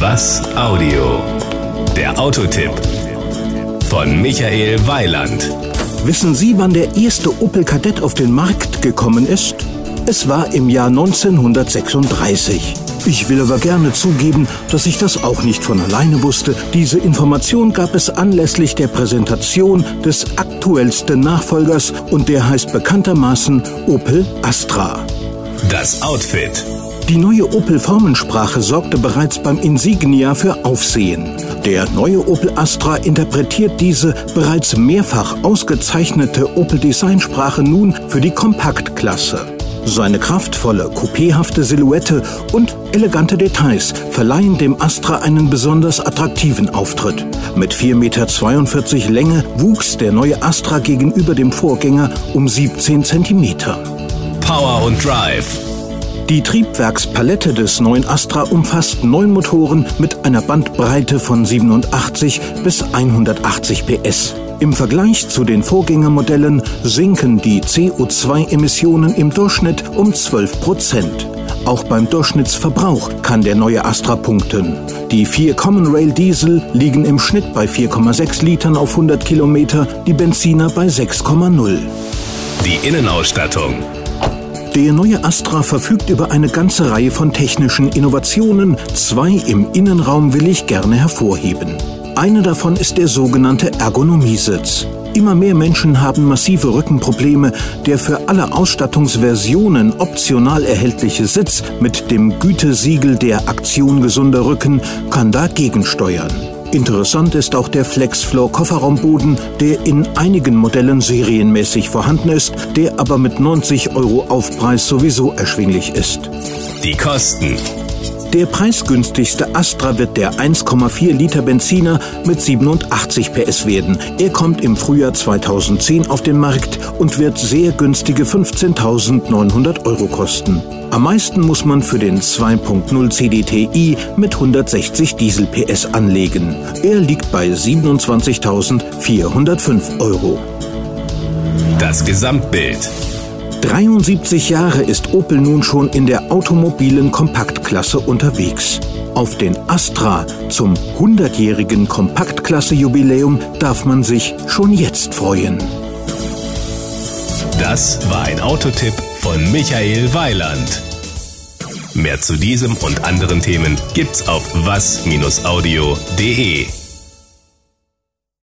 Was Audio? Der Autotipp von Michael Weiland. Wissen Sie, wann der erste Opel Kadett auf den Markt gekommen ist? Es war im Jahr 1936. Ich will aber gerne zugeben, dass ich das auch nicht von alleine wusste. Diese Information gab es anlässlich der Präsentation des aktuellsten Nachfolgers und der heißt bekanntermaßen Opel Astra. Das Outfit. Die neue Opel-Formensprache sorgte bereits beim Insignia für Aufsehen. Der neue Opel Astra interpretiert diese bereits mehrfach ausgezeichnete Opel-Designsprache nun für die Kompaktklasse. Seine kraftvolle, coupéhafte Silhouette und elegante Details verleihen dem Astra einen besonders attraktiven Auftritt. Mit 4,42 Meter Länge wuchs der neue Astra gegenüber dem Vorgänger um 17 Zentimeter. Power und Drive. Die Triebwerkspalette des neuen Astra umfasst neun Motoren mit einer Bandbreite von 87 bis 180 PS. Im Vergleich zu den Vorgängermodellen sinken die CO2-Emissionen im Durchschnitt um 12 Prozent. Auch beim Durchschnittsverbrauch kann der neue Astra punkten. Die vier Common Rail Diesel liegen im Schnitt bei 4,6 Litern auf 100 Kilometer, die Benziner bei 6,0. Die Innenausstattung. Der neue Astra verfügt über eine ganze Reihe von technischen Innovationen. Zwei im Innenraum will ich gerne hervorheben. Eine davon ist der sogenannte Ergonomiesitz. Immer mehr Menschen haben massive Rückenprobleme. Der für alle Ausstattungsversionen optional erhältliche Sitz mit dem Gütesiegel der Aktion gesunder Rücken kann dagegen steuern. Interessant ist auch der FlexFloor Kofferraumboden, der in einigen Modellen serienmäßig vorhanden ist, der aber mit 90 Euro Aufpreis sowieso erschwinglich ist. Die Kosten. Der preisgünstigste Astra wird der 1,4 Liter Benziner mit 87 PS werden. Er kommt im Frühjahr 2010 auf den Markt und wird sehr günstige 15.900 Euro kosten. Am meisten muss man für den 2.0 CDTI mit 160 Diesel PS anlegen. Er liegt bei 27.405 Euro. Das Gesamtbild. 73 Jahre ist Opel nun schon in der automobilen Kompaktklasse unterwegs. Auf den Astra zum 100-jährigen Kompaktklasse-Jubiläum darf man sich schon jetzt freuen. Das war ein Autotipp von Michael Weiland. Mehr zu diesem und anderen Themen gibt's auf was-audio.de.